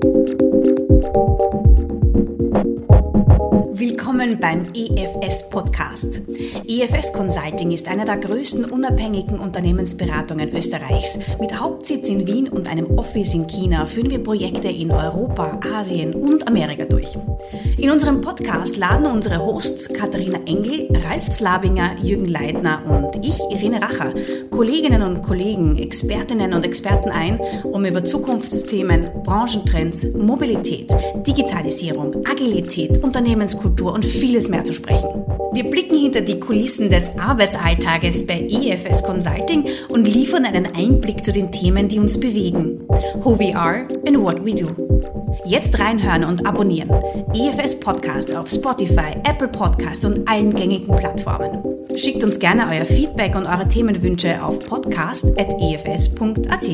Thank you. Willkommen beim EFS Podcast. EFS Consulting ist einer der größten unabhängigen Unternehmensberatungen Österreichs. Mit Hauptsitz in Wien und einem Office in China führen wir Projekte in Europa, Asien und Amerika durch. In unserem Podcast laden unsere Hosts Katharina Engel, Ralf Zlabinger, Jürgen Leitner und ich, Irene Racher, Kolleginnen und Kollegen, Expertinnen und Experten ein, um über Zukunftsthemen, Branchentrends, Mobilität, Digitalisierung, Agilität, Unternehmenskultur und vieles mehr zu sprechen. Wir blicken hinter die Kulissen des Arbeitsalltages bei EFS Consulting und liefern einen Einblick zu den Themen, die uns bewegen. Who we are and what we do. Jetzt reinhören und abonnieren. EFS Podcast auf Spotify, Apple Podcast und allen gängigen Plattformen. Schickt uns gerne euer Feedback und eure Themenwünsche auf podcast.efs.at.